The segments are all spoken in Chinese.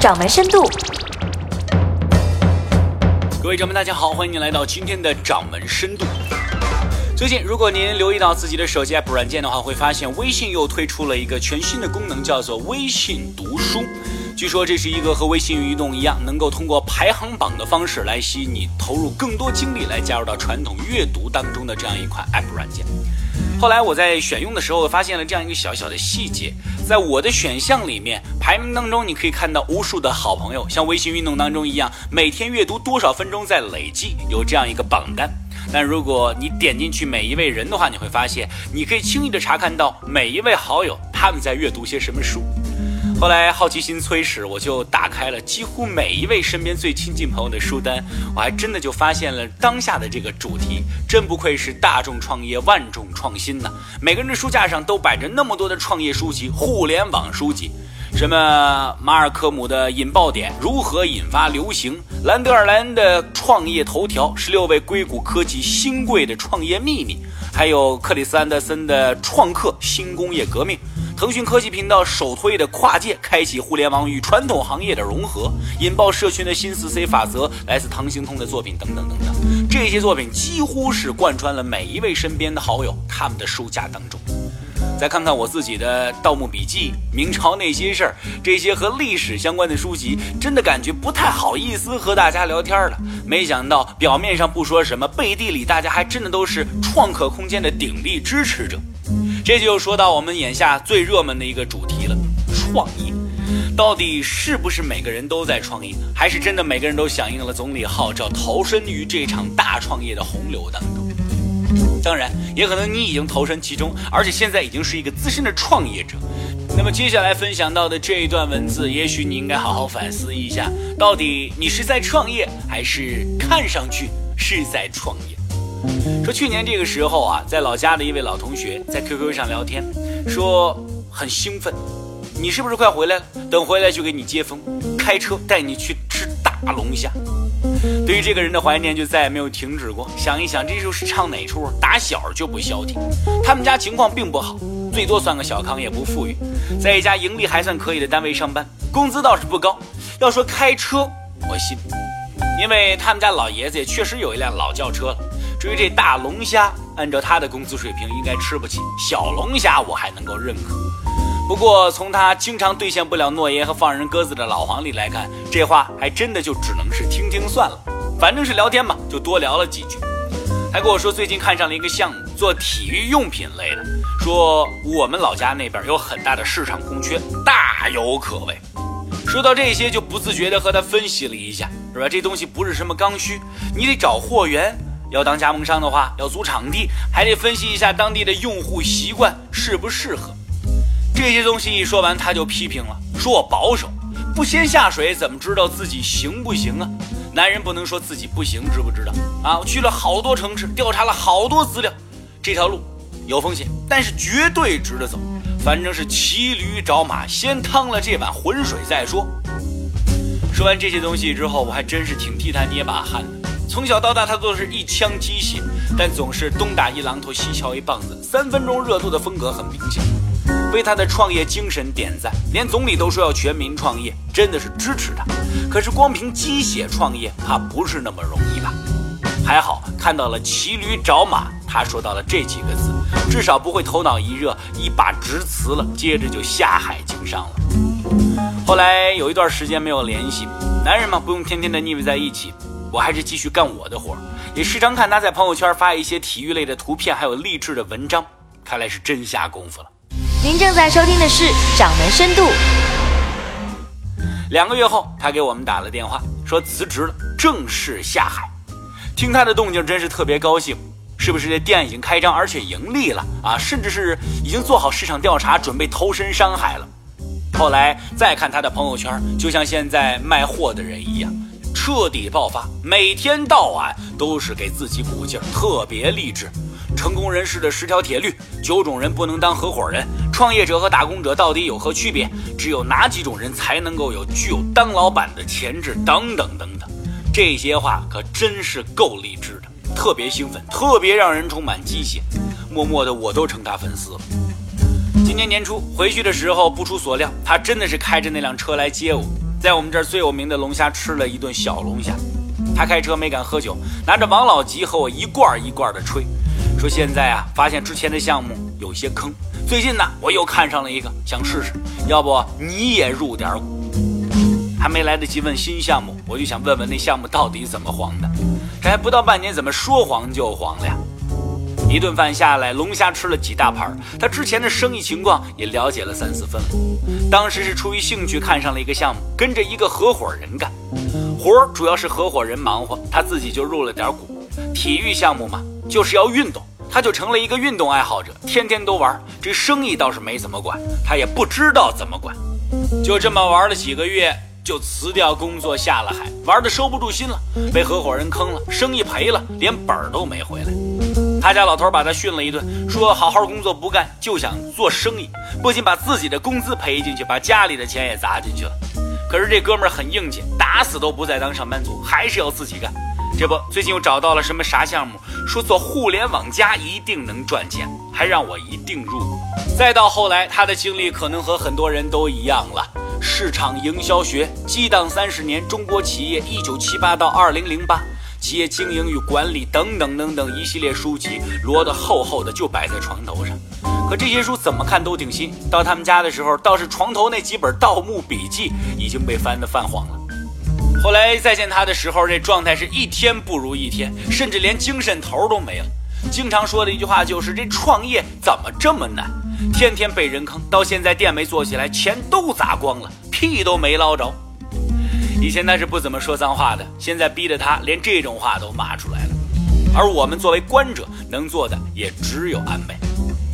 掌门深度。各位掌门，大家好，欢迎您来到今天的掌门深度。最近，如果您留意到自己的手机 app 软件的话，会发现微信又推出了一个全新的功能，叫做微信读书。据说这是一个和微信运动一样，能够通过排行榜的方式来吸引你投入更多精力来加入到传统阅读当中的这样一款 app 软件。后来我在选用的时候，发现了这样一个小小的细节，在我的选项里面排名当中，你可以看到无数的好朋友，像微信运动当中一样，每天阅读多少分钟在累计，有这样一个榜单。但如果你点进去每一位人的话，你会发现，你可以轻易的查看到每一位好友他们在阅读些什么书。后来好奇心催使，我就打开了几乎每一位身边最亲近朋友的书单，我还真的就发现了当下的这个主题，真不愧是大众创业万众创新呐！每个人的书架上都摆着那么多的创业书籍、互联网书籍，什么马尔科姆的引爆点如何引发流行，兰德尔兰的创业头条，十六位硅谷科技新贵的创业秘密，还有克里斯安德森的创客新工业革命。腾讯科技频道首推的跨界，开启互联网与传统行业的融合，引爆社群的新四 C 法则，来自唐兴通的作品等等等等，这些作品几乎是贯穿了每一位身边的好友他们的书架当中。再看看我自己的《盗墓笔记》《明朝那些事儿》，这些和历史相关的书籍，真的感觉不太好意思和大家聊天了。没想到表面上不说什么，背地里大家还真的都是创客空间的鼎力支持者。这就说到我们眼下最热门的一个主题了，创业，到底是不是每个人都在创业，还是真的每个人都响应了总理号召，投身于这场大创业的洪流当中？当然，也可能你已经投身其中，而且现在已经是一个资深的创业者。那么接下来分享到的这一段文字，也许你应该好好反思一下，到底你是在创业，还是看上去是在创业？说去年这个时候啊，在老家的一位老同学在 QQ 上聊天，说很兴奋，你是不是快回来了？等回来就给你接风，开车带你去吃大龙虾。对于这个人的怀念就再也没有停止过。想一想，这就是唱哪出？打小就不消停。他们家情况并不好，最多算个小康，也不富裕，在一家盈利还算可以的单位上班，工资倒是不高。要说开车，我信，因为他们家老爷子也确实有一辆老轿车了。至于这大龙虾，按照他的工资水平，应该吃不起。小龙虾我还能够认可。不过从他经常兑现不了诺言和放人鸽子的老黄历来看，这话还真的就只能是听听算了。反正是聊天嘛，就多聊了几句。还跟我说最近看上了一个项目，做体育用品类的，说我们老家那边有很大的市场空缺，大有可为。说到这些，就不自觉地和他分析了一下，是吧？这东西不是什么刚需，你得找货源。要当加盟商的话，要租场地，还得分析一下当地的用户习惯适不适合。这些东西一说完，他就批评了，说我保守，不先下水怎么知道自己行不行啊？男人不能说自己不行，知不知道啊？我去了好多城市，调查了好多资料，这条路有风险，但是绝对值得走。反正是骑驴找马，先趟了这碗浑水再说。说完这些东西之后，我还真是挺替他捏把汗的。从小到大，他都是一腔鸡血，但总是东打一榔头，西敲一棒子，三分钟热度的风格很明显。为他的创业精神点赞，连总理都说要全民创业，真的是支持他。可是光凭鸡血创业，怕不是那么容易吧？还好看到了骑驴找马，他说到了这几个字，至少不会头脑一热一把直辞了，接着就下海经商了。后来有一段时间没有联系，男人嘛，不用天天的腻歪在一起。我还是继续干我的活也时常看他在朋友圈发一些体育类的图片，还有励志的文章，看来是真下功夫了。您正在收听的是《掌门深度》。两个月后，他给我们打了电话，说辞职了，正式下海。听他的动静，真是特别高兴。是不是这店已经开张，而且盈利了啊？甚至是已经做好市场调查，准备投身商海了。后来再看他的朋友圈，就像现在卖货的人一样。彻底爆发，每天到晚都是给自己鼓劲，特别励志。成功人士的十条铁律，九种人不能当合伙人，创业者和打工者到底有何区别？只有哪几种人才能够有具有当老板的潜质？等等等等，这些话可真是够励志的，特别兴奋，特别让人充满激情。默默的，我都成他粉丝了。今年年初回去的时候，不出所料，他真的是开着那辆车来接我。在我们这儿最有名的龙虾吃了一顿小龙虾。他开车没敢喝酒，拿着王老吉和我一罐一罐的吹，说现在啊，发现之前的项目有些坑。最近呢，我又看上了一个，想试试，要不你也入点股？还没来得及问新项目，我就想问问那项目到底怎么黄的？这还不到半年，怎么说黄就黄了呀？一顿饭下来，龙虾吃了几大盘，他之前的生意情况也了解了三四分了。当时是出于兴趣看上了一个项目，跟着一个合伙人干。活主要是合伙人忙活，他自己就入了点股。体育项目嘛，就是要运动，他就成了一个运动爱好者，天天都玩。这生意倒是没怎么管，他也不知道怎么管，就这么玩了几个月，就辞掉工作下了海，玩的收不住心了，被合伙人坑了，生意赔了，连本儿都没回来。他家老头把他训了一顿，说好好工作不干，就想做生意，不仅把自己的工资赔进去，把家里的钱也砸进去了。可是这哥们儿很硬气，打死都不再当上班族，还是要自己干。这不，最近又找到了什么啥项目，说做互联网加一定能赚钱，还让我一定入股。再到后来，他的经历可能和很多人都一样了：市场营销学、激荡三十年中国企业（一九七八到二零零八）、企业经营与管理等等等等一系列书籍摞得厚厚的，就摆在床头上。可这些书怎么看都挺新，到他们家的时候，倒是床头那几本《盗墓笔记》已经被翻得泛黄了。后来再见他的时候，这状态是一天不如一天，甚至连精神头都没了。经常说的一句话就是：“这创业怎么这么难？天天被人坑，到现在店没做起来，钱都砸光了，屁都没捞着。”以前他是不怎么说脏话的，现在逼得他连这种话都骂出来了。而我们作为观者，能做的也只有安慰。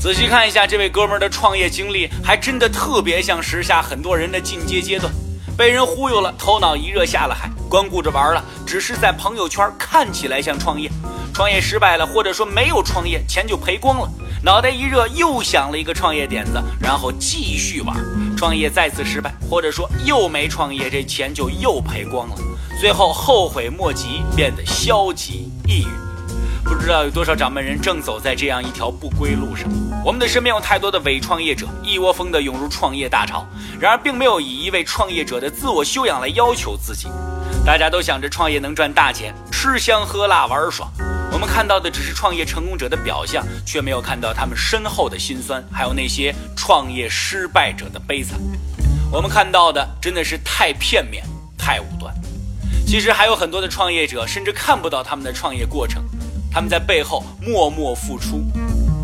仔细看一下这位哥们儿的创业经历，还真的特别像时下很多人的进阶阶段，被人忽悠了，头脑一热下了海，光顾着玩了，只是在朋友圈看起来像创业，创业失败了，或者说没有创业，钱就赔光了，脑袋一热又想了一个创业点子，然后继续玩，创业再次失败，或者说又没创业，这钱就又赔光了，最后后悔莫及，变得消极抑郁。不知道有多少掌门人正走在这样一条不归路上。我们的身边有太多的伪创业者，一窝蜂的涌入创业大潮，然而并没有以一位创业者的自我修养来要求自己。大家都想着创业能赚大钱，吃香喝辣玩儿爽。我们看到的只是创业成功者的表象，却没有看到他们身后的辛酸，还有那些创业失败者的悲惨。我们看到的真的是太片面、太武断。其实还有很多的创业者，甚至看不到他们的创业过程。他们在背后默默付出。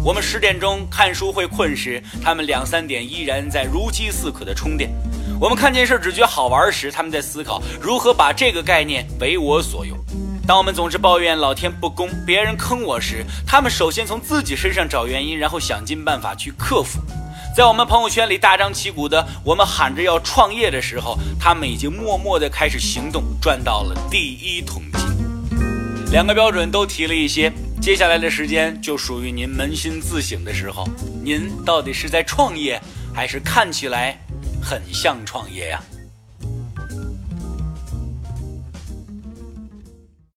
我们十点钟看书会困时，他们两三点依然在如饥似渴的充电。我们看件事只觉好玩时，他们在思考如何把这个概念为我所用。当我们总是抱怨老天不公、别人坑我时，他们首先从自己身上找原因，然后想尽办法去克服。在我们朋友圈里大张旗鼓的，我们喊着要创业的时候，他们已经默默的开始行动，赚到了第一桶金。两个标准都提了一些，接下来的时间就属于您扪心自省的时候。您到底是在创业，还是看起来很像创业呀？